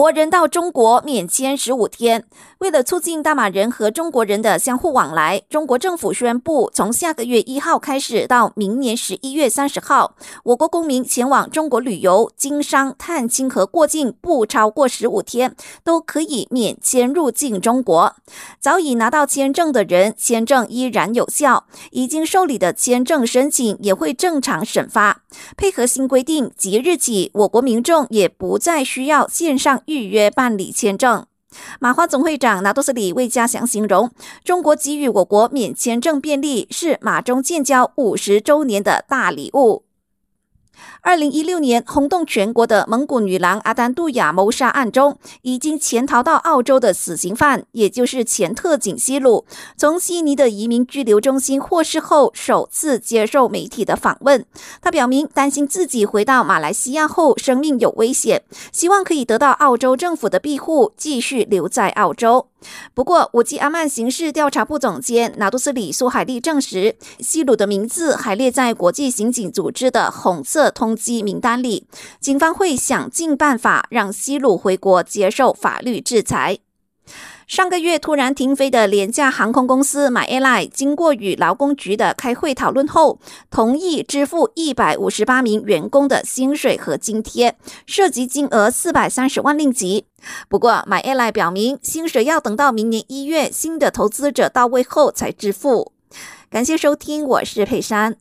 国人到中国免签十五天。为了促进大马人和中国人的相互往来，中国政府宣布，从下个月一号开始到明年十一月三十号，我国公民前往中国旅游、经商、探亲和过境不超过十五天，都可以免签入境中国。早已拿到签证的人，签证依然有效；已经受理的签证申请也会正常审发。配合新规定，即日起，我国民众也不再需要线上预约办理签证。马华总会长拿多斯里魏家祥形容，中国给予我国免签证便利，是马中建交五十周年的大礼物。二零一六年轰动全国的蒙古女郎阿丹杜雅谋杀案中，已经潜逃到澳洲的死刑犯，也就是前特警西鲁，从悉尼的移民拘留中心获释后，首次接受媒体的访问。他表明，担心自己回到马来西亚后生命有危险，希望可以得到澳洲政府的庇护，继续留在澳洲。不过，武吉阿曼刑事调查部总监拿杜斯里苏海利证实，西鲁的名字还列在国际刑警组织的红色通缉名单里。警方会想尽办法让西鲁回国接受法律制裁。上个月突然停飞的廉价航空公司 MyAI，经过与劳工局的开会讨论后，同意支付一百五十八名员工的薪水和津贴，涉及金额四百三十万令吉。不过，My Airline 表明，薪水要等到明年一月新的投资者到位后才支付。感谢收听，我是佩珊。